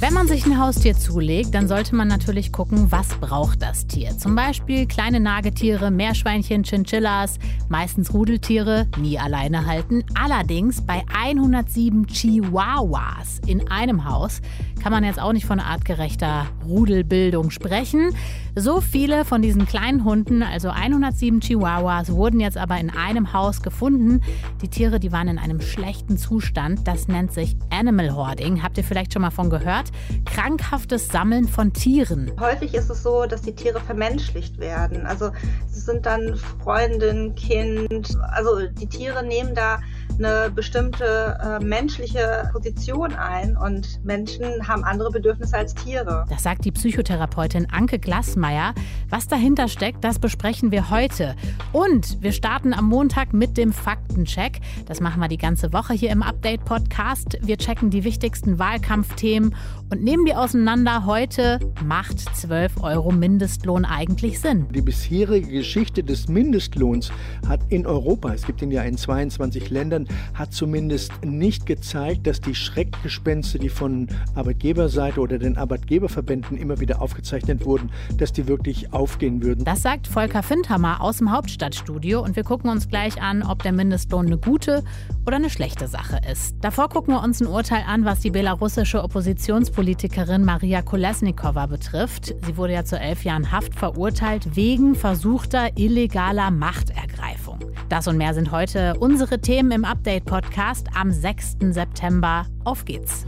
Wenn man sich ein Haustier zulegt, dann sollte man natürlich gucken, was braucht das Tier. Zum Beispiel kleine Nagetiere, Meerschweinchen, Chinchillas, meistens Rudeltiere, nie alleine halten. Allerdings bei 107 Chihuahuas in einem Haus kann man jetzt auch nicht von artgerechter Rudelbildung sprechen. So viele von diesen kleinen Hunden, also 107 Chihuahuas, wurden jetzt aber in einem Haus gefunden. Die Tiere, die waren in einem schlechten Zustand. Das nennt sich Animal Hoarding. Habt ihr vielleicht schon mal von gehört? Krankhaftes Sammeln von Tieren. Häufig ist es so, dass die Tiere vermenschlicht werden. Also sie sind dann Freundin, Kind. Also die Tiere nehmen da eine bestimmte äh, menschliche Position ein und Menschen haben andere Bedürfnisse als Tiere. Das sagt die Psychotherapeutin Anke Glassmeier. Was dahinter steckt, das besprechen wir heute. Und wir starten am Montag mit dem Faktencheck. Das machen wir die ganze Woche hier im Update-Podcast. Wir checken die wichtigsten Wahlkampfthemen und nehmen die auseinander. Heute macht 12 Euro Mindestlohn eigentlich Sinn. Die bisherige Geschichte des Mindestlohns hat in Europa, es gibt ihn ja in 22 Ländern, hat zumindest nicht gezeigt, dass die Schreckgespenste, die von Arbeitgeberseite oder den Arbeitgeberverbänden immer wieder aufgezeichnet wurden, dass die wirklich aufgehen würden. Das sagt Volker Findhammer aus dem Hauptstadtstudio und wir gucken uns gleich an, ob der Mindestlohn eine gute oder eine schlechte Sache ist. Davor gucken wir uns ein Urteil an, was die belarussische Oppositionspolitikerin Maria Kolesnikova betrifft. Sie wurde ja zu elf Jahren Haft verurteilt wegen versuchter illegaler Machtergreifung. Das und mehr sind heute unsere Themen im Update-Podcast am 6. September. Auf geht's.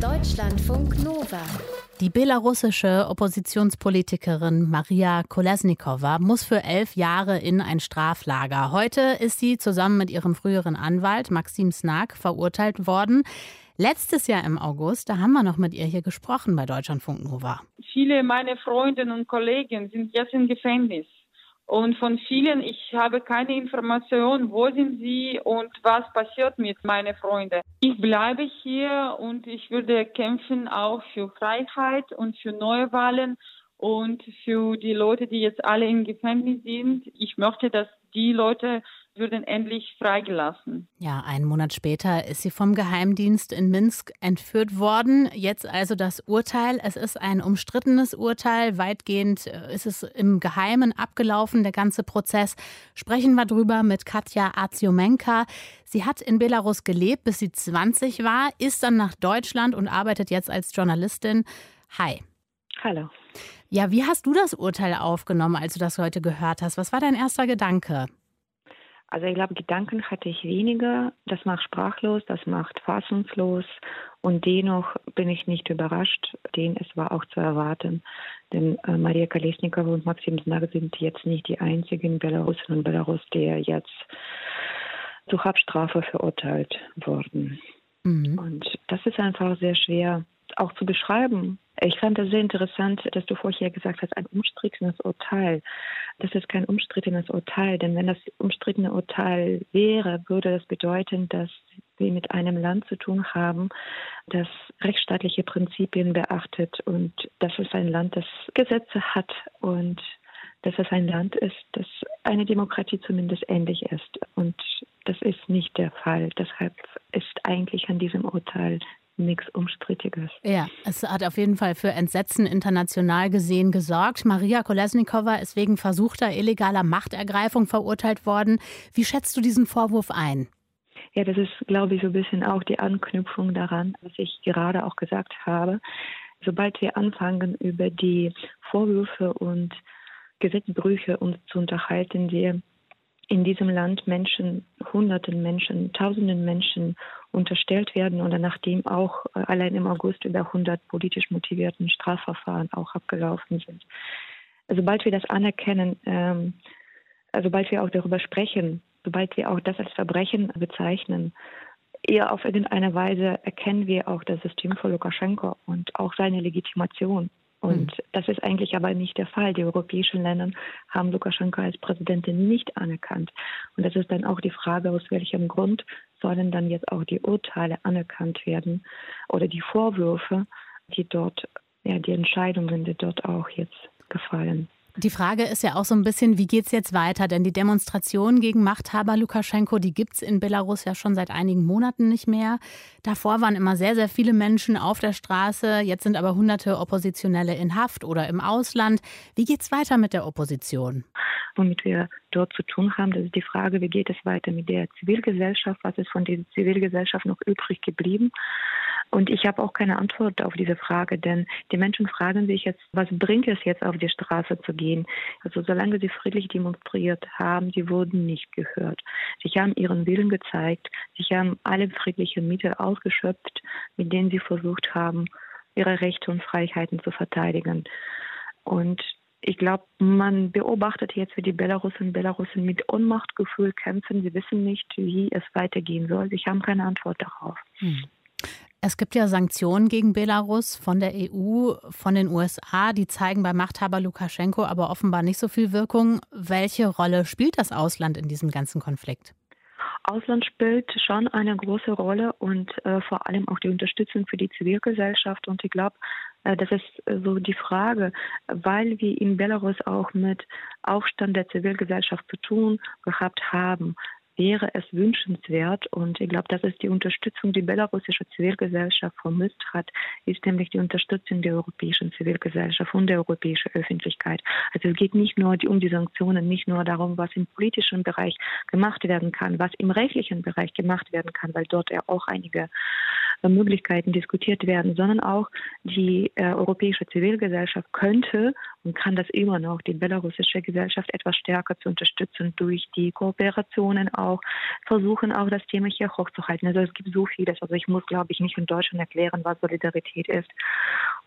Deutschlandfunk Nova. Die belarussische Oppositionspolitikerin Maria Kolesnikova muss für elf Jahre in ein Straflager. Heute ist sie zusammen mit ihrem früheren Anwalt Maxim Snak verurteilt worden. Letztes Jahr im August, da haben wir noch mit ihr hier gesprochen bei Deutschlandfunk Nova. Viele meiner Freundinnen und Kollegen sind jetzt im Gefängnis. Und von vielen, ich habe keine Information, wo sind sie und was passiert mit meinen Freunden. Ich bleibe hier und ich würde kämpfen auch für Freiheit und für Neuwahlen und für die Leute, die jetzt alle im Gefängnis sind. Ich möchte, dass die Leute würden endlich freigelassen. Ja, einen Monat später ist sie vom Geheimdienst in Minsk entführt worden. Jetzt also das Urteil. Es ist ein umstrittenes Urteil. Weitgehend äh, ist es im Geheimen abgelaufen, der ganze Prozess. Sprechen wir drüber mit Katja Aziomenka. Sie hat in Belarus gelebt, bis sie 20 war, ist dann nach Deutschland und arbeitet jetzt als Journalistin. Hi. Hallo. Ja, wie hast du das Urteil aufgenommen, als du das heute gehört hast? Was war dein erster Gedanke? Also ich glaube, Gedanken hatte ich weniger. Das macht sprachlos, das macht fassungslos. Und dennoch bin ich nicht überrascht, denn es war auch zu erwarten. Denn äh, Maria Kolesnikova und Maxim Znak sind jetzt nicht die einzigen Belarusinnen und Belarus, die jetzt zur Haftstrafe verurteilt wurden. Mhm. Und das ist einfach sehr schwer auch zu beschreiben. Ich fand das sehr interessant, dass du vorher gesagt hast, ein umstrittenes Urteil. Das ist kein umstrittenes Urteil, denn wenn das umstrittene Urteil wäre, würde das bedeuten, dass wir mit einem Land zu tun haben, das rechtsstaatliche Prinzipien beachtet und dass es ein Land, das Gesetze hat und dass es ein Land ist, das eine Demokratie zumindest ähnlich ist. Und das ist nicht der Fall. Deshalb ist eigentlich an diesem Urteil nichts Umstrittiges. Ja, es hat auf jeden Fall für Entsetzen international gesehen gesorgt. Maria Kolesnikova ist wegen versuchter illegaler Machtergreifung verurteilt worden. Wie schätzt du diesen Vorwurf ein? Ja, das ist, glaube ich, so ein bisschen auch die Anknüpfung daran, was ich gerade auch gesagt habe. Sobald wir anfangen, über die Vorwürfe und Gesetzbrüche uns zu unterhalten, die in diesem Land Menschen, hunderten Menschen, tausenden Menschen unterstellt werden oder nachdem auch äh, allein im August über 100 politisch motivierten Strafverfahren auch abgelaufen sind. Sobald wir das anerkennen, ähm, sobald wir auch darüber sprechen, sobald wir auch das als Verbrechen bezeichnen, eher auf irgendeine Weise erkennen wir auch das System von Lukaschenko und auch seine Legitimation und mhm. das ist eigentlich aber nicht der Fall. Die europäischen Länder haben Lukaschenko als Präsidentin nicht anerkannt. Und das ist dann auch die Frage, aus welchem Grund sollen dann jetzt auch die Urteile anerkannt werden oder die Vorwürfe, die dort, ja, die Entscheidungen, die dort auch jetzt gefallen. Die Frage ist ja auch so ein bisschen, wie geht es jetzt weiter? Denn die Demonstration gegen Machthaber Lukaschenko, die gibt es in Belarus ja schon seit einigen Monaten nicht mehr. Davor waren immer sehr, sehr viele Menschen auf der Straße. Jetzt sind aber hunderte Oppositionelle in Haft oder im Ausland. Wie geht es weiter mit der Opposition? Womit wir dort zu tun haben, das ist die Frage, wie geht es weiter mit der Zivilgesellschaft? Was ist von dieser Zivilgesellschaft noch übrig geblieben? Und ich habe auch keine Antwort auf diese Frage, denn die Menschen fragen sich jetzt, was bringt es jetzt auf die Straße zu gehen? Also solange sie friedlich demonstriert haben, sie wurden nicht gehört. Sie haben ihren Willen gezeigt, sie haben alle friedlichen Mittel ausgeschöpft, mit denen sie versucht haben, ihre Rechte und Freiheiten zu verteidigen. Und ich glaube, man beobachtet jetzt, wie die Belarusen und Belarusen mit Ohnmachtgefühl kämpfen. Sie wissen nicht, wie es weitergehen soll. Sie haben keine Antwort darauf. Hm. Es gibt ja Sanktionen gegen Belarus von der EU, von den USA. Die zeigen bei Machthaber Lukaschenko aber offenbar nicht so viel Wirkung. Welche Rolle spielt das Ausland in diesem ganzen Konflikt? Ausland spielt schon eine große Rolle und äh, vor allem auch die Unterstützung für die Zivilgesellschaft. Und ich glaube, äh, das ist äh, so die Frage, weil wir in Belarus auch mit Aufstand der Zivilgesellschaft zu tun gehabt haben wäre es wünschenswert und ich glaube, das ist die Unterstützung, die belarussische Zivilgesellschaft vermisst hat, ist nämlich die Unterstützung der europäischen Zivilgesellschaft und der europäischen Öffentlichkeit. Also es geht nicht nur um die Sanktionen, nicht nur darum, was im politischen Bereich gemacht werden kann, was im rechtlichen Bereich gemacht werden kann, weil dort ja auch einige Möglichkeiten diskutiert werden, sondern auch die äh, europäische Zivilgesellschaft könnte und kann das immer noch, die belarussische Gesellschaft etwas stärker zu unterstützen durch die Kooperationen auch, versuchen auch das Thema hier hochzuhalten. Also es gibt so vieles. Also ich muss, glaube ich, nicht in Deutschland erklären, was Solidarität ist.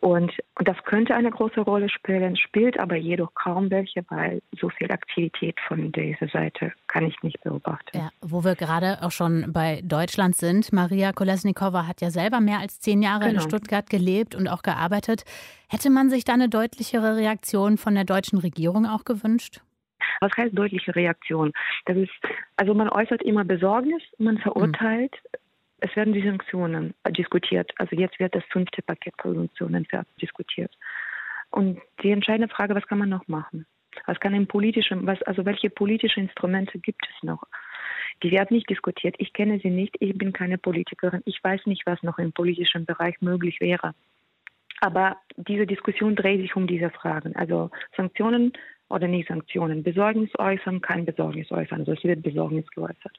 Und, und das könnte eine große Rolle spielen, spielt aber jedoch kaum welche, weil so viel Aktivität von dieser Seite kann ich nicht beobachten. Ja, wo wir gerade auch schon bei Deutschland sind. Maria Kolesnikova hat ja selber mehr als zehn Jahre genau. in Stuttgart gelebt und auch gearbeitet. Hätte man sich da eine deutlichere Reaktion von der deutschen Regierung auch gewünscht? Was heißt deutliche Reaktion? Das ist, also man äußert immer Besorgnis, man verurteilt. Mhm. Es werden die Sanktionen diskutiert. Also jetzt wird das fünfte Paket von Sanktionen diskutiert. Und die entscheidende Frage, was kann man noch machen? Was kann im politischen, was, also welche politischen Instrumente gibt es noch? Die werden nicht diskutiert. Ich kenne sie nicht. Ich bin keine Politikerin. Ich weiß nicht, was noch im politischen Bereich möglich wäre. Aber diese Diskussion dreht sich um diese Fragen. Also Sanktionen oder nicht Sanktionen. Besorgnis äußern, kein Besorgnis äußern. Also es wird Besorgnis geäußert.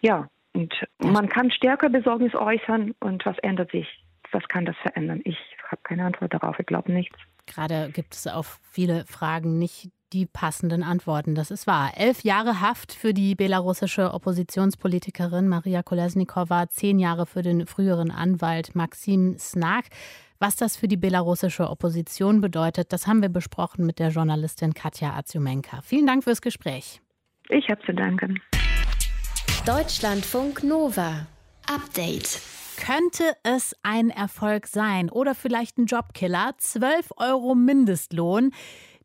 Ja, und man kann stärker Besorgnis äußern und was ändert sich? Was kann das verändern? Ich habe keine Antwort darauf. Ich glaube nichts. Gerade gibt es auf viele Fragen nicht die passenden Antworten. Das ist wahr. Elf Jahre Haft für die belarussische Oppositionspolitikerin Maria Kolesnikova, zehn Jahre für den früheren Anwalt Maxim Snak. Was das für die belarussische Opposition bedeutet, das haben wir besprochen mit der Journalistin Katja Azumenka. Vielen Dank fürs Gespräch. Ich habe zu danken. Deutschlandfunk Nova. Update. Könnte es ein Erfolg sein oder vielleicht ein Jobkiller? 12 Euro Mindestlohn.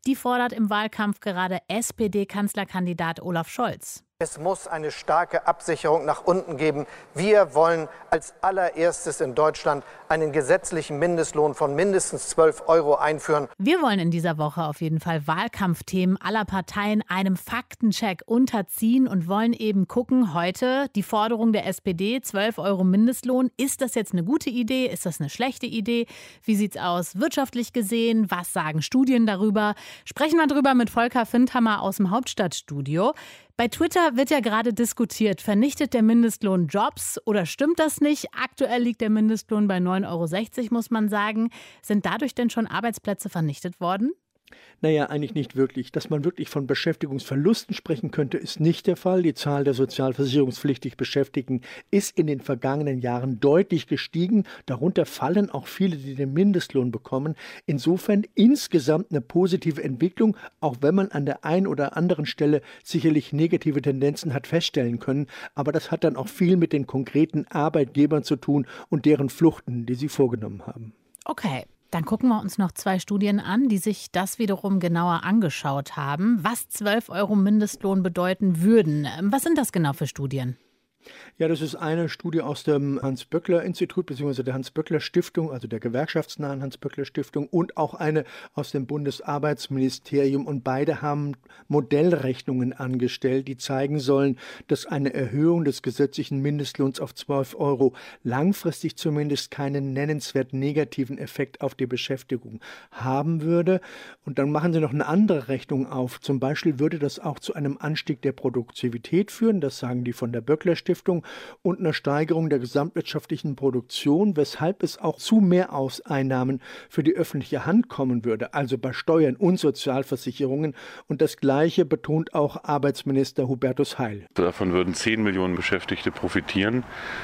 Die fordert im Wahlkampf gerade SPD-Kanzlerkandidat Olaf Scholz. Es muss eine starke Absicherung nach unten geben. Wir wollen als allererstes in Deutschland einen gesetzlichen Mindestlohn von mindestens 12 Euro einführen. Wir wollen in dieser Woche auf jeden Fall Wahlkampfthemen aller Parteien einem Faktencheck unterziehen und wollen eben gucken, heute die Forderung der SPD, 12 Euro Mindestlohn. Ist das jetzt eine gute Idee? Ist das eine schlechte Idee? Wie sieht es aus wirtschaftlich gesehen? Was sagen Studien darüber? Sprechen wir darüber mit Volker Findhammer aus dem Hauptstadtstudio. Bei Twitter wird ja gerade diskutiert, vernichtet der Mindestlohn Jobs oder stimmt das nicht? Aktuell liegt der Mindestlohn bei 9,60 Euro, muss man sagen. Sind dadurch denn schon Arbeitsplätze vernichtet worden? Naja, eigentlich nicht wirklich. Dass man wirklich von Beschäftigungsverlusten sprechen könnte, ist nicht der Fall. Die Zahl der sozialversicherungspflichtig Beschäftigten ist in den vergangenen Jahren deutlich gestiegen. Darunter fallen auch viele, die den Mindestlohn bekommen. Insofern insgesamt eine positive Entwicklung, auch wenn man an der einen oder anderen Stelle sicherlich negative Tendenzen hat feststellen können. Aber das hat dann auch viel mit den konkreten Arbeitgebern zu tun und deren Fluchten, die sie vorgenommen haben. Okay, dann gucken wir uns noch zwei Studien an, die sich das wiederum genauer angeschaut haben, was 12 Euro Mindestlohn bedeuten würden. Was sind das genau für Studien? Ja, das ist eine Studie aus dem Hans-Böckler-Institut bzw. der Hans-Böckler-Stiftung, also der gewerkschaftsnahen Hans-Böckler-Stiftung und auch eine aus dem Bundesarbeitsministerium. Und beide haben Modellrechnungen angestellt, die zeigen sollen, dass eine Erhöhung des gesetzlichen Mindestlohns auf 12 Euro langfristig zumindest keinen nennenswert negativen Effekt auf die Beschäftigung haben würde. Und dann machen sie noch eine andere Rechnung auf. Zum Beispiel würde das auch zu einem Anstieg der Produktivität führen. Das sagen die von der Böckler-Stiftung und einer Steigerung der gesamtwirtschaftlichen Produktion, weshalb es auch zu Mehreinnahmen für die öffentliche Hand kommen würde, also bei Steuern und Sozialversicherungen. Und das Gleiche betont auch Arbeitsminister Hubertus Heil. Davon würden 10 Millionen Beschäftigte profitieren.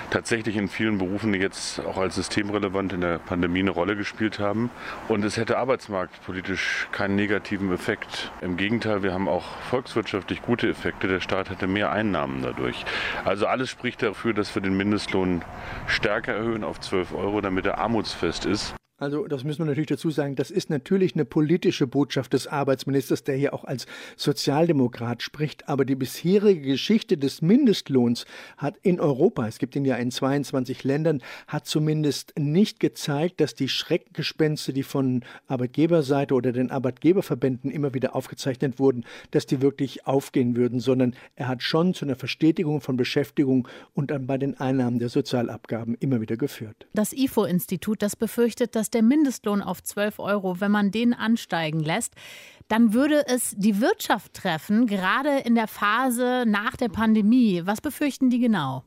Tatsächlich in vielen Berufen, die jetzt auch als systemrelevant in der Pandemie eine Rolle gespielt haben. Und es hätte arbeitsmarktpolitisch keinen negativen Effekt. Im Gegenteil, wir haben auch volkswirtschaftlich gute Effekte. Der Staat hätte mehr Einnahmen dadurch. Also alles spricht dafür, dass wir den Mindestlohn stärker erhöhen auf 12 Euro, damit er armutsfest ist. Also das müssen wir natürlich dazu sagen, das ist natürlich eine politische Botschaft des Arbeitsministers, der hier auch als Sozialdemokrat spricht. Aber die bisherige Geschichte des Mindestlohns hat in Europa, es gibt ihn ja in 22 Ländern, hat zumindest nicht gezeigt, dass die Schreckgespenste, die von Arbeitgeberseite oder den Arbeitgeberverbänden immer wieder aufgezeichnet wurden, dass die wirklich aufgehen würden, sondern er hat schon zu einer Verstetigung von Beschäftigung und dann bei den Einnahmen der Sozialabgaben immer wieder geführt. Das IFO-Institut, das befürchtet, dass der Mindestlohn auf 12 Euro, wenn man den ansteigen lässt, dann würde es die Wirtschaft treffen, gerade in der Phase nach der Pandemie. Was befürchten die genau?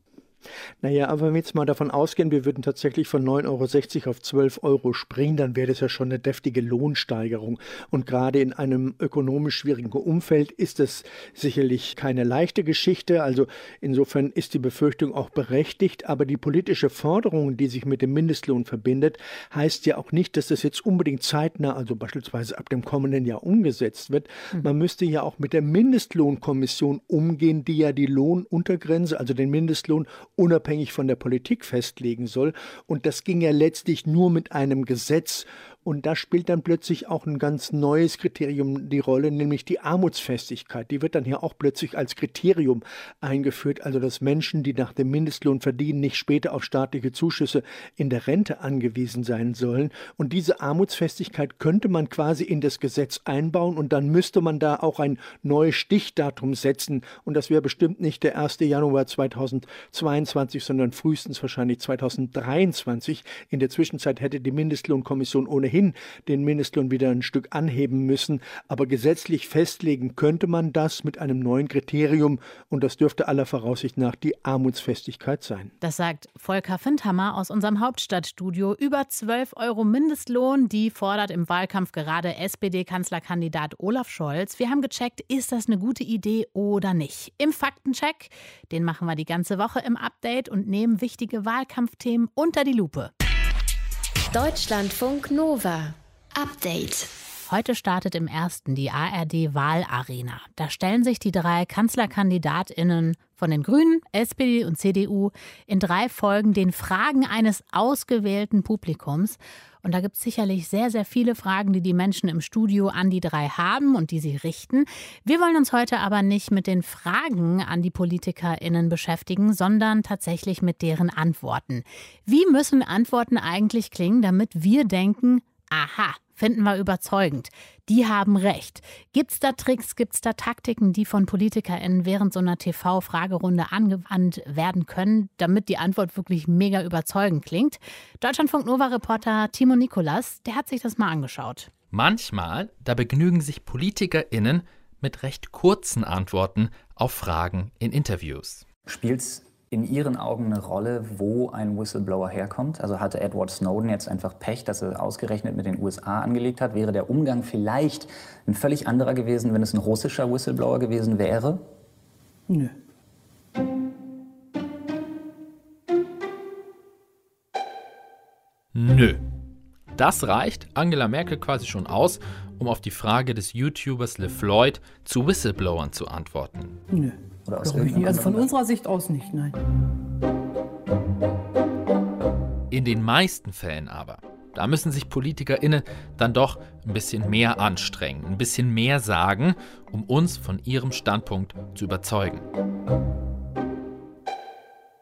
Naja, aber wenn wir jetzt mal davon ausgehen, wir würden tatsächlich von 9,60 Euro auf 12 Euro springen, dann wäre das ja schon eine deftige Lohnsteigerung. Und gerade in einem ökonomisch schwierigen Umfeld ist das sicherlich keine leichte Geschichte. Also insofern ist die Befürchtung auch berechtigt. Aber die politische Forderung, die sich mit dem Mindestlohn verbindet, heißt ja auch nicht, dass das jetzt unbedingt zeitnah, also beispielsweise ab dem kommenden Jahr umgesetzt wird. Mhm. Man müsste ja auch mit der Mindestlohnkommission umgehen, die ja die Lohnuntergrenze, also den Mindestlohn unabhängig von der Politik festlegen soll. Und das ging ja letztlich nur mit einem Gesetz. Und da spielt dann plötzlich auch ein ganz neues Kriterium die Rolle, nämlich die Armutsfestigkeit. Die wird dann hier auch plötzlich als Kriterium eingeführt, also dass Menschen, die nach dem Mindestlohn verdienen, nicht später auf staatliche Zuschüsse in der Rente angewiesen sein sollen. Und diese Armutsfestigkeit könnte man quasi in das Gesetz einbauen und dann müsste man da auch ein neues Stichdatum setzen. Und das wäre bestimmt nicht der 1. Januar 2022, sondern frühestens wahrscheinlich 2023. In der Zwischenzeit hätte die Mindestlohnkommission ohnehin ohnehin den Mindestlohn wieder ein Stück anheben müssen. Aber gesetzlich festlegen könnte man das mit einem neuen Kriterium und das dürfte aller Voraussicht nach die Armutsfestigkeit sein. Das sagt Volker Findhammer aus unserem Hauptstadtstudio. Über 12 Euro Mindestlohn, die fordert im Wahlkampf gerade SPD-Kanzlerkandidat Olaf Scholz. Wir haben gecheckt, ist das eine gute Idee oder nicht? Im Faktencheck, den machen wir die ganze Woche im Update und nehmen wichtige Wahlkampfthemen unter die Lupe. Deutschlandfunk Nova. Update. Heute startet im ersten die ARD Wahlarena. Da stellen sich die drei Kanzlerkandidatinnen von den Grünen, SPD und CDU in drei Folgen den Fragen eines ausgewählten Publikums. Und da gibt es sicherlich sehr, sehr viele Fragen, die die Menschen im Studio an die drei haben und die sie richten. Wir wollen uns heute aber nicht mit den Fragen an die PolitikerInnen beschäftigen, sondern tatsächlich mit deren Antworten. Wie müssen Antworten eigentlich klingen, damit wir denken, aha, finden wir überzeugend. Die haben recht. Gibt es da Tricks, gibt es da Taktiken, die von PolitikerInnen während so einer TV-Fragerunde angewandt werden können, damit die Antwort wirklich mega überzeugend klingt? Deutschlandfunk Nova-Reporter Timo Nikolas, der hat sich das mal angeschaut. Manchmal, da begnügen sich PolitikerInnen mit recht kurzen Antworten auf Fragen in Interviews. Spielt's in Ihren Augen eine Rolle, wo ein Whistleblower herkommt? Also hatte Edward Snowden jetzt einfach Pech, dass er ausgerechnet mit den USA angelegt hat? Wäre der Umgang vielleicht ein völlig anderer gewesen, wenn es ein russischer Whistleblower gewesen wäre? Nö. Nö. Das reicht Angela Merkel quasi schon aus, um auf die Frage des YouTubers LeFloid zu Whistleblowern zu antworten. Nö. Oder aus also von unserer Sicht aus nicht, nein. In den meisten Fällen aber, da müssen sich PolitikerInnen dann doch ein bisschen mehr anstrengen, ein bisschen mehr sagen, um uns von ihrem Standpunkt zu überzeugen.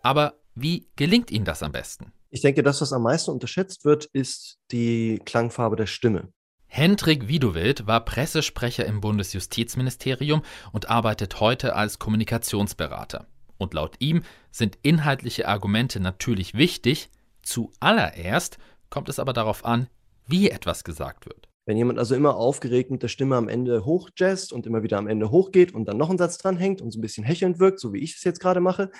Aber wie gelingt Ihnen das am besten? Ich denke, das, was am meisten unterschätzt wird, ist die Klangfarbe der Stimme. Hendrik Widowild war Pressesprecher im Bundesjustizministerium und arbeitet heute als Kommunikationsberater. Und laut ihm sind inhaltliche Argumente natürlich wichtig, zuallererst kommt es aber darauf an, wie etwas gesagt wird. Wenn jemand also immer aufgeregt mit der Stimme am Ende hochjazzt und immer wieder am Ende hochgeht und dann noch einen Satz dranhängt und so ein bisschen hechelnd wirkt, so wie ich es jetzt gerade mache,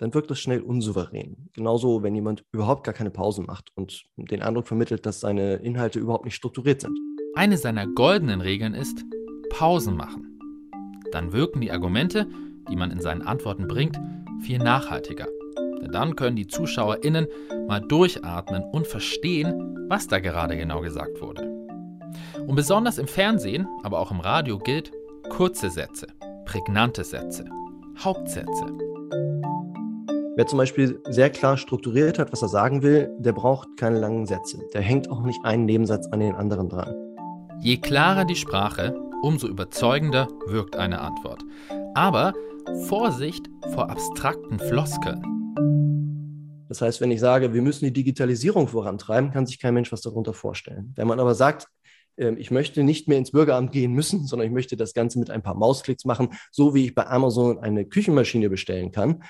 dann wirkt das schnell unsouverän. Genauso, wenn jemand überhaupt gar keine Pausen macht und den Eindruck vermittelt, dass seine Inhalte überhaupt nicht strukturiert sind. Eine seiner goldenen Regeln ist Pausen machen. Dann wirken die Argumente, die man in seinen Antworten bringt, viel nachhaltiger. Denn dann können die ZuschauerInnen mal durchatmen und verstehen, was da gerade genau gesagt wurde. Und besonders im Fernsehen, aber auch im Radio gilt kurze Sätze, prägnante Sätze, Hauptsätze. Wer zum Beispiel sehr klar strukturiert hat, was er sagen will, der braucht keine langen Sätze. Der hängt auch nicht einen Nebensatz an den anderen dran. Je klarer die Sprache, umso überzeugender wirkt eine Antwort. Aber Vorsicht vor abstrakten Floskeln. Das heißt, wenn ich sage, wir müssen die Digitalisierung vorantreiben, kann sich kein Mensch was darunter vorstellen. Wenn man aber sagt, ähm, ich möchte nicht mehr ins Bürgeramt gehen müssen, sondern ich möchte das Ganze mit ein paar Mausklicks machen, so wie ich bei Amazon eine Küchenmaschine bestellen kann,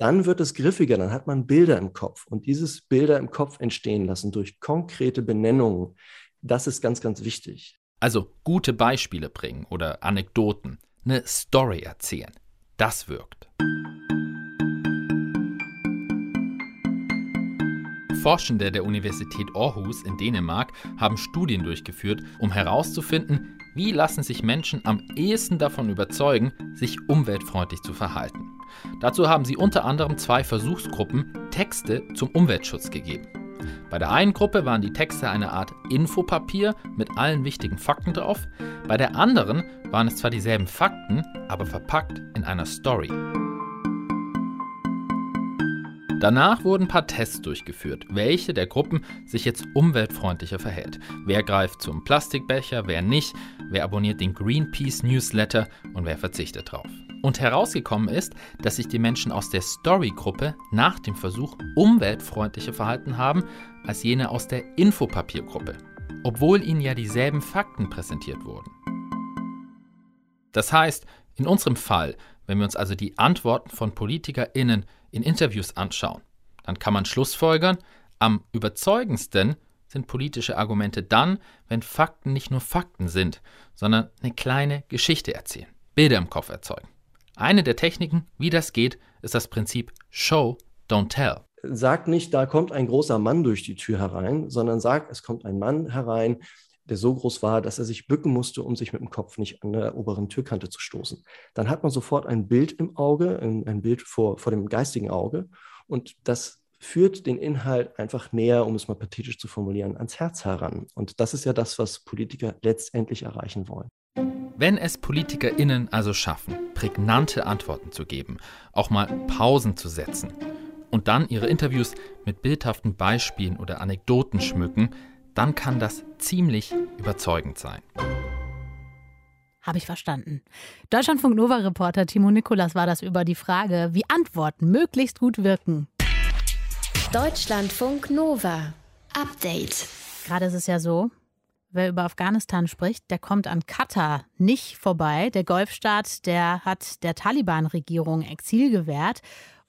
dann wird es griffiger, dann hat man Bilder im Kopf. Und dieses Bilder im Kopf entstehen lassen durch konkrete Benennungen, das ist ganz, ganz wichtig. Also gute Beispiele bringen oder Anekdoten, eine Story erzählen. Das wirkt. Forschende der Universität Aarhus in Dänemark haben Studien durchgeführt, um herauszufinden, wie lassen sich Menschen am ehesten davon überzeugen, sich umweltfreundlich zu verhalten. Dazu haben sie unter anderem zwei Versuchsgruppen Texte zum Umweltschutz gegeben. Bei der einen Gruppe waren die Texte eine Art Infopapier mit allen wichtigen Fakten drauf, bei der anderen waren es zwar dieselben Fakten, aber verpackt in einer Story. Danach wurden ein paar Tests durchgeführt, welche der Gruppen sich jetzt umweltfreundlicher verhält. Wer greift zum Plastikbecher, wer nicht, wer abonniert den Greenpeace Newsletter und wer verzichtet drauf. Und herausgekommen ist, dass sich die Menschen aus der Story-Gruppe nach dem Versuch umweltfreundlicher verhalten haben als jene aus der Infopapiergruppe, obwohl ihnen ja dieselben Fakten präsentiert wurden. Das heißt, in unserem Fall, wenn wir uns also die Antworten von PolitikerInnen in Interviews anschauen, dann kann man schlussfolgern, am überzeugendsten sind politische Argumente dann, wenn Fakten nicht nur Fakten sind, sondern eine kleine Geschichte erzählen, Bilder im Kopf erzeugen. Eine der Techniken, wie das geht, ist das Prinzip Show, Don't Tell. Sag nicht, da kommt ein großer Mann durch die Tür herein, sondern sag, es kommt ein Mann herein, der so groß war, dass er sich bücken musste, um sich mit dem Kopf nicht an der oberen Türkante zu stoßen. Dann hat man sofort ein Bild im Auge, ein, Bild vor, vor dem geistigen Auge und das führt den Inhalt einfach näher, um es mal pathetisch zu formulieren, ans Herz heran. Und das ist ja das, was Politiker letztendlich erreichen wollen. Wenn es PolitikerInnen also schaffen, prägnante Antworten zu geben, auch mal Pausen zu setzen und dann ihre Interviews mit bildhaften Beispielen oder Anekdoten schmücken, dann kann das ziemlich überzeugend sein. Habe ich verstanden. Deutschlandfunk Nova-Reporter Timo Nikolas war das über die Frage, wie Antworten möglichst gut wirken. Deutschlandfunk Nova. Update. Gerade ist es ja so, wer über Afghanistan spricht, der kommt an Katar nicht vorbei. Der Golfstaat, der hat der Taliban-Regierung Exil gewährt.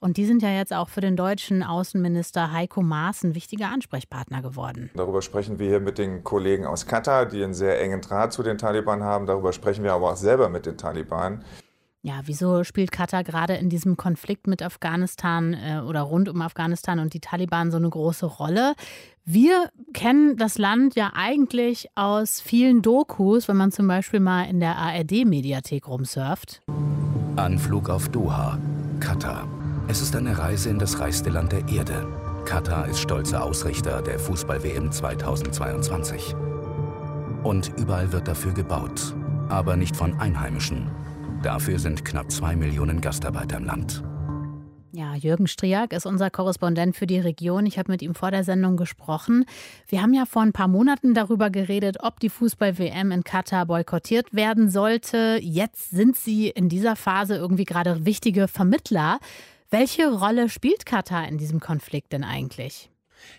Und die sind ja jetzt auch für den deutschen Außenminister Heiko Maas ein wichtiger Ansprechpartner geworden. Darüber sprechen wir hier mit den Kollegen aus Katar, die einen sehr engen Draht zu den Taliban haben. Darüber sprechen wir aber auch selber mit den Taliban. Ja, wieso spielt Katar gerade in diesem Konflikt mit Afghanistan äh, oder rund um Afghanistan und die Taliban so eine große Rolle? Wir kennen das Land ja eigentlich aus vielen Dokus, wenn man zum Beispiel mal in der ARD-Mediathek rumsurft. Anflug auf Doha, Katar. Es ist eine Reise in das reichste Land der Erde. Katar ist stolzer Ausrichter der Fußball-WM 2022. Und überall wird dafür gebaut, aber nicht von Einheimischen. Dafür sind knapp zwei Millionen Gastarbeiter im Land. Ja, Jürgen Striak ist unser Korrespondent für die Region. Ich habe mit ihm vor der Sendung gesprochen. Wir haben ja vor ein paar Monaten darüber geredet, ob die Fußball-WM in Katar boykottiert werden sollte. Jetzt sind Sie in dieser Phase irgendwie gerade wichtige Vermittler. Welche Rolle spielt Katar in diesem Konflikt denn eigentlich?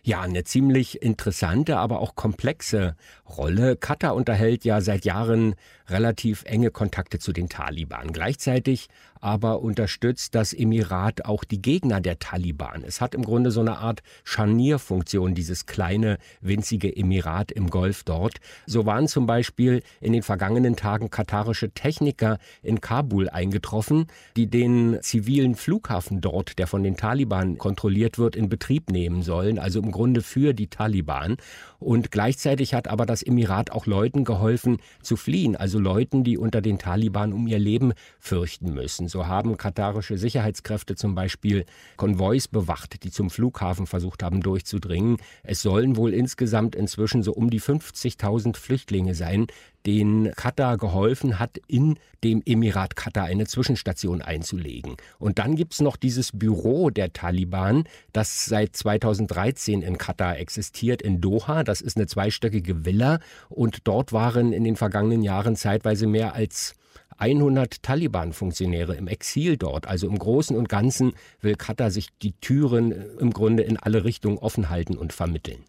Ja, eine ziemlich interessante, aber auch komplexe Rolle. Katar unterhält ja seit Jahren relativ enge Kontakte zu den Taliban. Gleichzeitig aber unterstützt das Emirat auch die Gegner der Taliban. Es hat im Grunde so eine Art Scharnierfunktion, dieses kleine, winzige Emirat im Golf dort. So waren zum Beispiel in den vergangenen Tagen katarische Techniker in Kabul eingetroffen, die den zivilen Flughafen dort, der von den Taliban kontrolliert wird, in Betrieb nehmen sollen, also im Grunde für die Taliban. Und gleichzeitig hat aber das Emirat auch Leuten geholfen zu fliehen, also Leuten, die unter den Taliban um ihr Leben fürchten müssen. So haben katarische Sicherheitskräfte zum Beispiel Konvois bewacht, die zum Flughafen versucht haben durchzudringen. Es sollen wohl insgesamt inzwischen so um die 50.000 Flüchtlinge sein, denen Katar geholfen hat, in dem Emirat Katar eine Zwischenstation einzulegen. Und dann gibt es noch dieses Büro der Taliban, das seit 2013 in Katar existiert, in Doha. Das ist eine zweistöckige Villa und dort waren in den vergangenen Jahren zeitweise mehr als 100 Taliban-Funktionäre im Exil dort. Also im Großen und Ganzen will Katar sich die Türen im Grunde in alle Richtungen offen halten und vermitteln.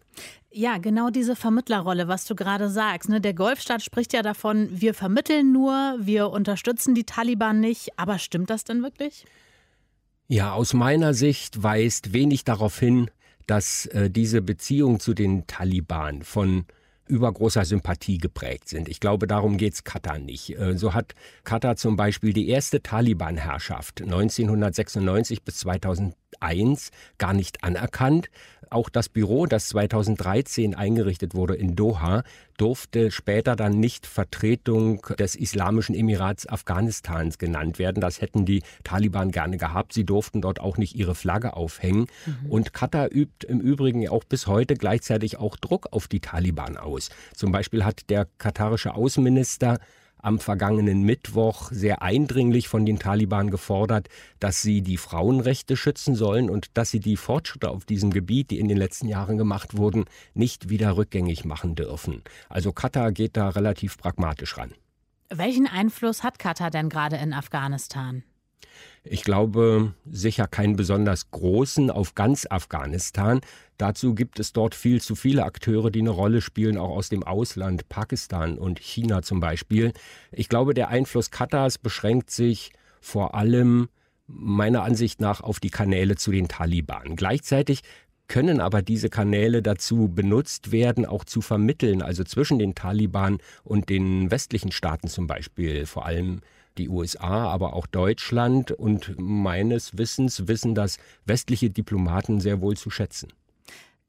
Ja, genau diese Vermittlerrolle, was du gerade sagst. Ne? Der Golfstaat spricht ja davon, wir vermitteln nur, wir unterstützen die Taliban nicht. Aber stimmt das denn wirklich? Ja, aus meiner Sicht weist wenig darauf hin, dass äh, diese Beziehung zu den Taliban von übergroßer Sympathie geprägt sind. Ich glaube, darum geht es Katar nicht. Äh, so hat Katar zum Beispiel die erste Taliban-Herrschaft 1996 bis 2001 gar nicht anerkannt. Auch das Büro, das 2013 eingerichtet wurde in Doha, durfte später dann nicht Vertretung des Islamischen Emirats Afghanistans genannt werden. Das hätten die Taliban gerne gehabt. Sie durften dort auch nicht ihre Flagge aufhängen. Mhm. Und Katar übt im Übrigen auch bis heute gleichzeitig auch Druck auf die Taliban aus. Zum Beispiel hat der katarische Außenminister am vergangenen Mittwoch sehr eindringlich von den Taliban gefordert, dass sie die Frauenrechte schützen sollen und dass sie die Fortschritte auf diesem Gebiet, die in den letzten Jahren gemacht wurden, nicht wieder rückgängig machen dürfen. Also Katar geht da relativ pragmatisch ran. Welchen Einfluss hat Katar denn gerade in Afghanistan? Ich glaube sicher keinen besonders großen auf ganz Afghanistan. Dazu gibt es dort viel zu viele Akteure, die eine Rolle spielen, auch aus dem Ausland, Pakistan und China zum Beispiel. Ich glaube, der Einfluss Katars beschränkt sich vor allem meiner Ansicht nach auf die Kanäle zu den Taliban. Gleichzeitig können aber diese Kanäle dazu benutzt werden, auch zu vermitteln, also zwischen den Taliban und den westlichen Staaten zum Beispiel, vor allem die USA, aber auch Deutschland und meines Wissens wissen das westliche Diplomaten sehr wohl zu schätzen.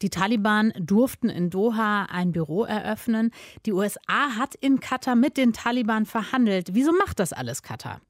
Die Taliban durften in Doha ein Büro eröffnen. Die USA hat in Katar mit den Taliban verhandelt. Wieso macht das alles Katar?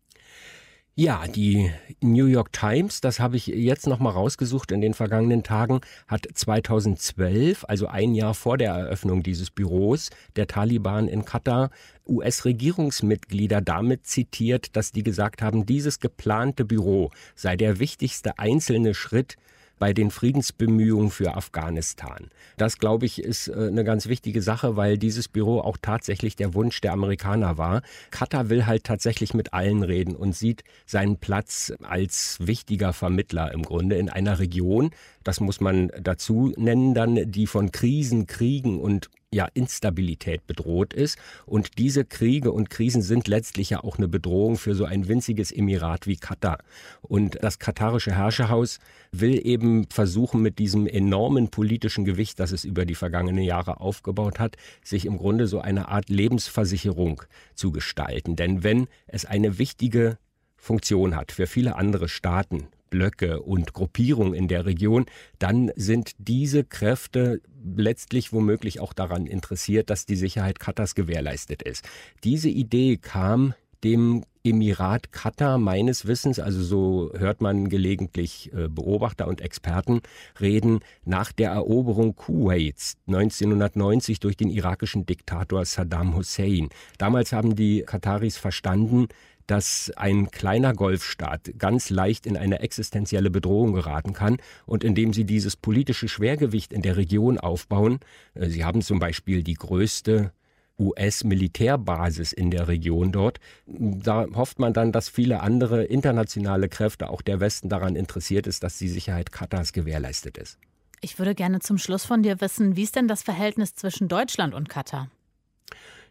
Ja, die New York Times, das habe ich jetzt noch mal rausgesucht in den vergangenen Tagen, hat 2012, also ein Jahr vor der Eröffnung dieses Büros der Taliban in Katar, US-Regierungsmitglieder damit zitiert, dass die gesagt haben, dieses geplante Büro sei der wichtigste einzelne Schritt bei den Friedensbemühungen für Afghanistan. Das, glaube ich, ist äh, eine ganz wichtige Sache, weil dieses Büro auch tatsächlich der Wunsch der Amerikaner war. Katar will halt tatsächlich mit allen reden und sieht seinen Platz als wichtiger Vermittler im Grunde in einer Region, das muss man dazu nennen, dann, die von Krisen, Kriegen und ja, Instabilität bedroht ist. Und diese Kriege und Krisen sind letztlich ja auch eine Bedrohung für so ein winziges Emirat wie Katar. Und das katarische Herrscherhaus will eben versuchen, mit diesem enormen politischen Gewicht, das es über die vergangenen Jahre aufgebaut hat, sich im Grunde so eine Art Lebensversicherung zu gestalten. Denn wenn es eine wichtige Funktion hat für viele andere Staaten, Blöcke und Gruppierungen in der Region, dann sind diese Kräfte letztlich womöglich auch daran interessiert, dass die Sicherheit Katars gewährleistet ist. Diese Idee kam dem Emirat Katar meines Wissens, also so hört man gelegentlich äh, Beobachter und Experten reden, nach der Eroberung Kuwaits 1990 durch den irakischen Diktator Saddam Hussein. Damals haben die Kataris verstanden, dass ein kleiner Golfstaat ganz leicht in eine existenzielle Bedrohung geraten kann und indem sie dieses politische Schwergewicht in der Region aufbauen, äh, sie haben zum Beispiel die größte US-Militärbasis in der Region dort. Da hofft man dann, dass viele andere internationale Kräfte, auch der Westen, daran interessiert ist, dass die Sicherheit Katars gewährleistet ist. Ich würde gerne zum Schluss von dir wissen, wie ist denn das Verhältnis zwischen Deutschland und Katar?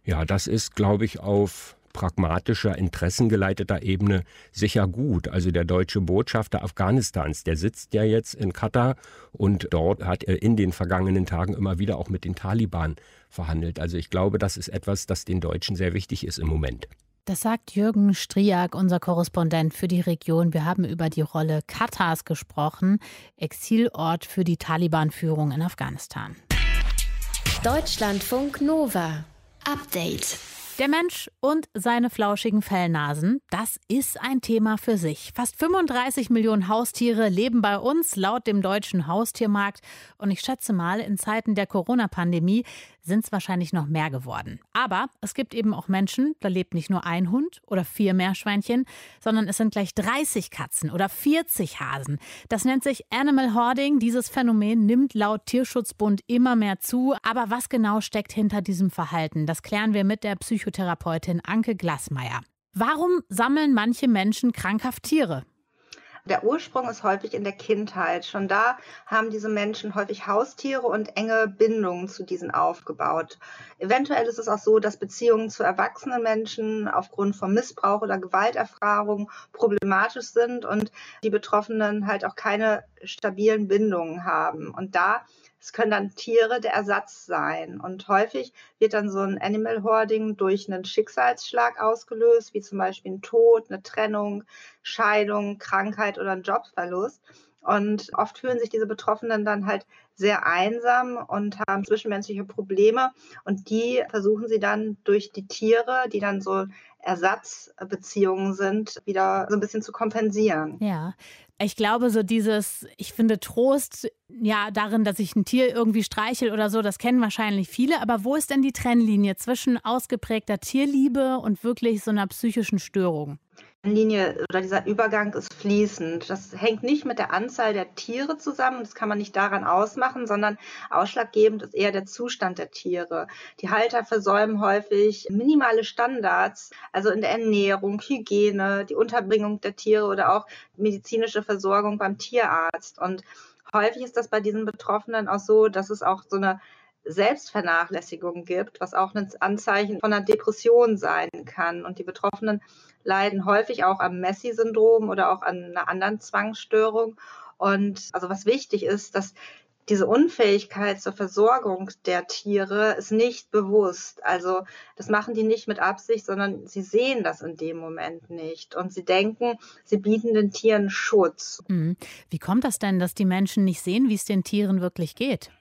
Ja, das ist, glaube ich, auf pragmatischer, interessengeleiteter Ebene sicher gut. Also der deutsche Botschafter Afghanistans, der sitzt ja jetzt in Katar und dort hat er in den vergangenen Tagen immer wieder auch mit den Taliban verhandelt. Also ich glaube, das ist etwas, das den Deutschen sehr wichtig ist im Moment. Das sagt Jürgen Striak, unser Korrespondent für die Region. Wir haben über die Rolle Katars gesprochen, Exilort für die Taliban-Führung in Afghanistan. Deutschlandfunk Nova. Update. Der Mensch und seine flauschigen Fellnasen, das ist ein Thema für sich. Fast 35 Millionen Haustiere leben bei uns laut dem deutschen Haustiermarkt. Und ich schätze mal, in Zeiten der Corona-Pandemie sind es wahrscheinlich noch mehr geworden. Aber es gibt eben auch Menschen, da lebt nicht nur ein Hund oder vier Meerschweinchen, sondern es sind gleich 30 Katzen oder 40 Hasen. Das nennt sich Animal Hoarding. Dieses Phänomen nimmt laut Tierschutzbund immer mehr zu. Aber was genau steckt hinter diesem Verhalten? Das klären wir mit der Psychotherapeutin Anke Glassmeier. Warum sammeln manche Menschen krankhaft Tiere? Der Ursprung ist häufig in der Kindheit. Schon da haben diese Menschen häufig Haustiere und enge Bindungen zu diesen aufgebaut. Eventuell ist es auch so, dass Beziehungen zu erwachsenen Menschen aufgrund von Missbrauch oder Gewalterfahrung problematisch sind und die Betroffenen halt auch keine stabilen Bindungen haben. Und da es können dann Tiere der Ersatz sein. Und häufig wird dann so ein Animal Hoarding durch einen Schicksalsschlag ausgelöst, wie zum Beispiel ein Tod, eine Trennung, Scheidung, Krankheit oder ein Jobverlust. Und oft fühlen sich diese Betroffenen dann halt sehr einsam und haben zwischenmenschliche Probleme. Und die versuchen sie dann durch die Tiere, die dann so Ersatzbeziehungen sind, wieder so ein bisschen zu kompensieren. Ja, ich glaube, so dieses, ich finde Trost ja darin, dass ich ein Tier irgendwie streichel oder so, das kennen wahrscheinlich viele. Aber wo ist denn die Trennlinie zwischen ausgeprägter Tierliebe und wirklich so einer psychischen Störung? Linie oder dieser Übergang ist fließend. Das hängt nicht mit der Anzahl der Tiere zusammen, das kann man nicht daran ausmachen, sondern ausschlaggebend ist eher der Zustand der Tiere. Die Halter versäumen häufig minimale Standards, also in der Ernährung, Hygiene, die Unterbringung der Tiere oder auch medizinische Versorgung beim Tierarzt. Und häufig ist das bei diesen Betroffenen auch so, dass es auch so eine Selbstvernachlässigung gibt, was auch ein Anzeichen von einer Depression sein kann. Und die Betroffenen leiden häufig auch am Messi-Syndrom oder auch an einer anderen Zwangsstörung. Und also was wichtig ist, dass diese Unfähigkeit zur Versorgung der Tiere ist nicht bewusst. Also das machen die nicht mit Absicht, sondern sie sehen das in dem Moment nicht. Und sie denken, sie bieten den Tieren Schutz. Mhm. Wie kommt das denn, dass die Menschen nicht sehen, wie es den Tieren wirklich geht?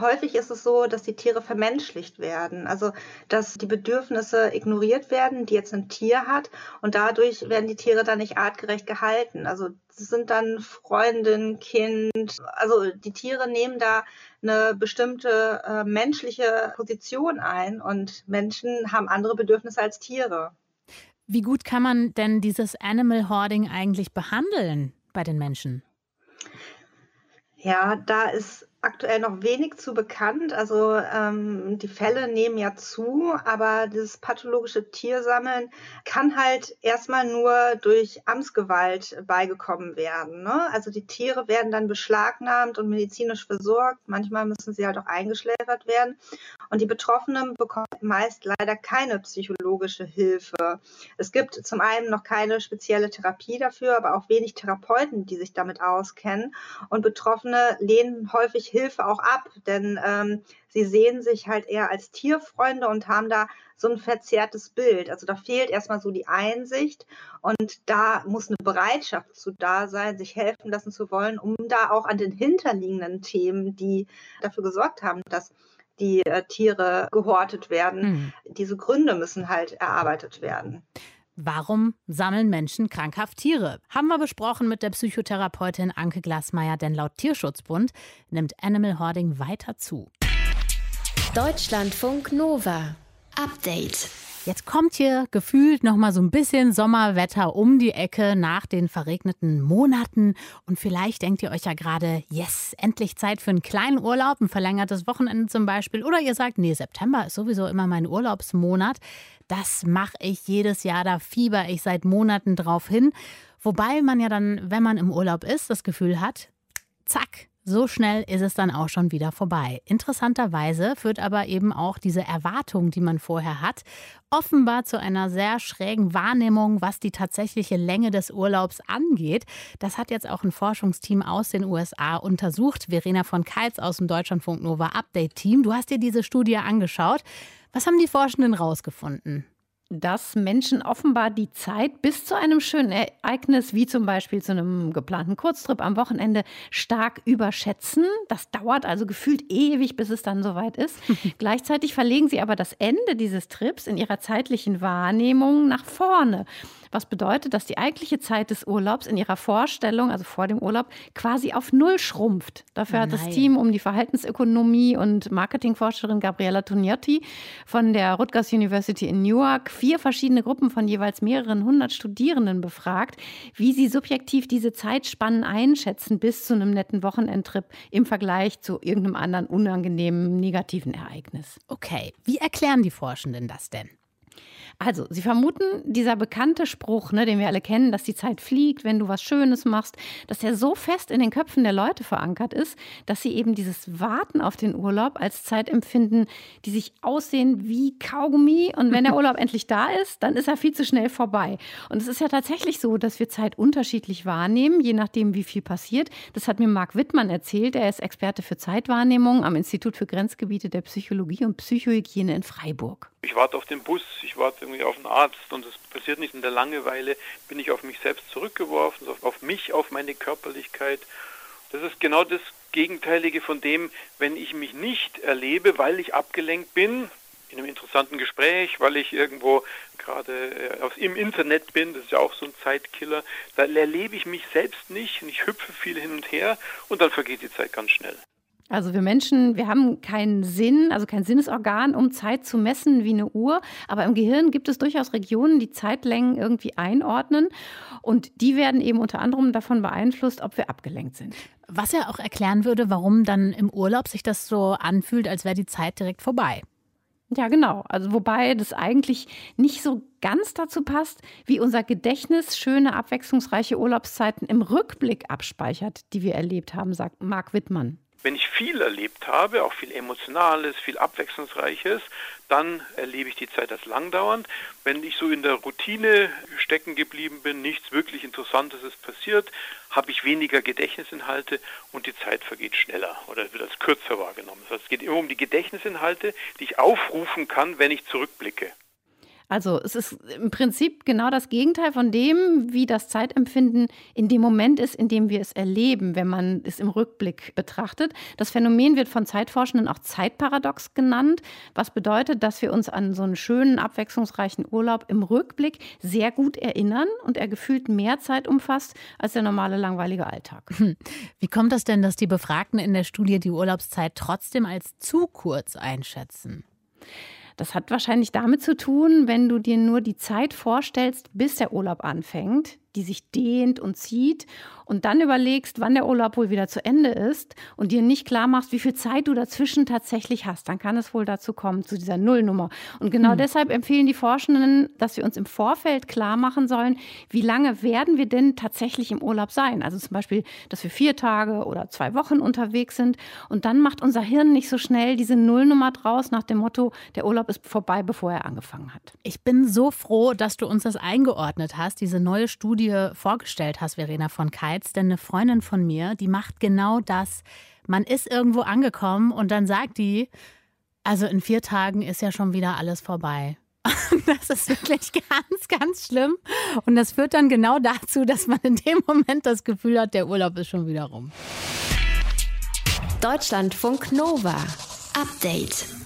Häufig ist es so, dass die Tiere vermenschlicht werden, also dass die Bedürfnisse ignoriert werden, die jetzt ein Tier hat und dadurch werden die Tiere dann nicht artgerecht gehalten. Also sie sind dann Freundin, Kind, also die Tiere nehmen da eine bestimmte äh, menschliche Position ein und Menschen haben andere Bedürfnisse als Tiere. Wie gut kann man denn dieses Animal Hoarding eigentlich behandeln bei den Menschen? Ja, da ist aktuell noch wenig zu bekannt. Also ähm, die Fälle nehmen ja zu, aber dieses pathologische Tiersammeln kann halt erstmal nur durch Amtsgewalt beigekommen werden. Ne? Also die Tiere werden dann beschlagnahmt und medizinisch versorgt. Manchmal müssen sie halt auch eingeschläfert werden. Und die Betroffenen bekommen meist leider keine psychologische Hilfe. Es gibt zum einen noch keine spezielle Therapie dafür, aber auch wenig Therapeuten, die sich damit auskennen. Und Betroffene lehnen häufig Hilfe auch ab, denn ähm, sie sehen sich halt eher als Tierfreunde und haben da so ein verzerrtes Bild. Also da fehlt erstmal so die Einsicht und da muss eine Bereitschaft zu da sein, sich helfen lassen zu wollen, um da auch an den hinterliegenden Themen, die dafür gesorgt haben, dass die äh, Tiere gehortet werden. Hm. Diese Gründe müssen halt erarbeitet werden. Warum sammeln Menschen krankhaft Tiere? Haben wir besprochen mit der Psychotherapeutin Anke Glasmeier, denn laut Tierschutzbund nimmt Animal Hoarding weiter zu. Deutschlandfunk Nova. Update. Jetzt kommt hier gefühlt noch mal so ein bisschen Sommerwetter um die Ecke nach den verregneten Monaten und vielleicht denkt ihr euch ja gerade, yes, endlich Zeit für einen kleinen Urlaub, ein verlängertes Wochenende zum Beispiel oder ihr sagt, nee, September ist sowieso immer mein Urlaubsmonat. Das mache ich jedes Jahr, da fieber ich seit Monaten drauf hin. Wobei man ja dann, wenn man im Urlaub ist, das Gefühl hat, zack, so schnell ist es dann auch schon wieder vorbei. Interessanterweise führt aber eben auch diese Erwartung, die man vorher hat, offenbar zu einer sehr schrägen Wahrnehmung, was die tatsächliche Länge des Urlaubs angeht. Das hat jetzt auch ein Forschungsteam aus den USA untersucht. Verena von Keitz aus dem Deutschlandfunk Nova Update Team. Du hast dir diese Studie angeschaut. Was haben die Forschenden rausgefunden? Dass Menschen offenbar die Zeit bis zu einem schönen Ereignis, wie zum Beispiel zu einem geplanten Kurztrip am Wochenende, stark überschätzen. Das dauert also gefühlt ewig, bis es dann soweit ist. Gleichzeitig verlegen sie aber das Ende dieses Trips in ihrer zeitlichen Wahrnehmung nach vorne was bedeutet, dass die eigentliche Zeit des Urlaubs in ihrer Vorstellung, also vor dem Urlaub, quasi auf Null schrumpft. Dafür hat das Team um die Verhaltensökonomie und Marketingforscherin Gabriella Tognotti von der Rutgers University in Newark vier verschiedene Gruppen von jeweils mehreren hundert Studierenden befragt, wie sie subjektiv diese Zeitspannen einschätzen bis zu einem netten Wochenendtrip im Vergleich zu irgendeinem anderen unangenehmen negativen Ereignis. Okay, wie erklären die Forschenden das denn? Also, Sie vermuten, dieser bekannte Spruch, ne, den wir alle kennen, dass die Zeit fliegt, wenn du was Schönes machst, dass der so fest in den Köpfen der Leute verankert ist, dass sie eben dieses Warten auf den Urlaub als Zeit empfinden, die sich aussehen wie Kaugummi. Und wenn der Urlaub endlich da ist, dann ist er viel zu schnell vorbei. Und es ist ja tatsächlich so, dass wir Zeit unterschiedlich wahrnehmen, je nachdem, wie viel passiert. Das hat mir Marc Wittmann erzählt. Er ist Experte für Zeitwahrnehmung am Institut für Grenzgebiete der Psychologie und Psychohygiene in Freiburg. Ich warte auf den Bus, ich warte irgendwie auf einen Arzt und es passiert nicht. In der Langeweile bin ich auf mich selbst zurückgeworfen, auf mich, auf meine Körperlichkeit. Das ist genau das Gegenteilige von dem, wenn ich mich nicht erlebe, weil ich abgelenkt bin, in einem interessanten Gespräch, weil ich irgendwo gerade äh, im Internet bin, das ist ja auch so ein Zeitkiller, da erlebe ich mich selbst nicht und ich hüpfe viel hin und her und dann vergeht die Zeit ganz schnell. Also wir Menschen, wir haben keinen Sinn, also kein Sinnesorgan, um Zeit zu messen wie eine Uhr. Aber im Gehirn gibt es durchaus Regionen, die Zeitlängen irgendwie einordnen. Und die werden eben unter anderem davon beeinflusst, ob wir abgelenkt sind. Was ja auch erklären würde, warum dann im Urlaub sich das so anfühlt, als wäre die Zeit direkt vorbei. Ja, genau. Also wobei das eigentlich nicht so ganz dazu passt, wie unser Gedächtnis schöne, abwechslungsreiche Urlaubszeiten im Rückblick abspeichert, die wir erlebt haben, sagt Marc Wittmann wenn ich viel erlebt habe, auch viel Emotionales, viel Abwechslungsreiches, dann erlebe ich die Zeit als langdauernd. Wenn ich so in der Routine stecken geblieben bin, nichts wirklich Interessantes ist passiert, habe ich weniger Gedächtnisinhalte und die Zeit vergeht schneller oder wird als kürzer wahrgenommen. Das heißt, es geht immer um die Gedächtnisinhalte, die ich aufrufen kann, wenn ich zurückblicke. Also es ist im Prinzip genau das Gegenteil von dem, wie das Zeitempfinden in dem Moment ist, in dem wir es erleben, wenn man es im Rückblick betrachtet. Das Phänomen wird von Zeitforschenden auch Zeitparadox genannt, was bedeutet, dass wir uns an so einen schönen, abwechslungsreichen Urlaub im Rückblick sehr gut erinnern und er gefühlt mehr Zeit umfasst als der normale langweilige Alltag. Hm. Wie kommt das denn, dass die Befragten in der Studie die Urlaubszeit trotzdem als zu kurz einschätzen? Das hat wahrscheinlich damit zu tun, wenn du dir nur die Zeit vorstellst, bis der Urlaub anfängt, die sich dehnt und zieht und dann überlegst, wann der Urlaub wohl wieder zu Ende ist und dir nicht klar machst, wie viel Zeit du dazwischen tatsächlich hast, dann kann es wohl dazu kommen, zu dieser Nullnummer. Und genau hm. deshalb empfehlen die Forschenden, dass wir uns im Vorfeld klar machen sollen, wie lange werden wir denn tatsächlich im Urlaub sein. Also zum Beispiel, dass wir vier Tage oder zwei Wochen unterwegs sind und dann macht unser Hirn nicht so schnell diese Nullnummer draus nach dem Motto, der Urlaub ist vorbei, bevor er angefangen hat. Ich bin so froh, dass du uns das eingeordnet hast, diese neue Studie vorgestellt hast, Verena von Schweiz, denn eine Freundin von mir, die macht genau das. Man ist irgendwo angekommen und dann sagt die, also in vier Tagen ist ja schon wieder alles vorbei. Das ist wirklich ganz, ganz schlimm. Und das führt dann genau dazu, dass man in dem Moment das Gefühl hat, der Urlaub ist schon wieder rum. Deutschlandfunk Nova. Update.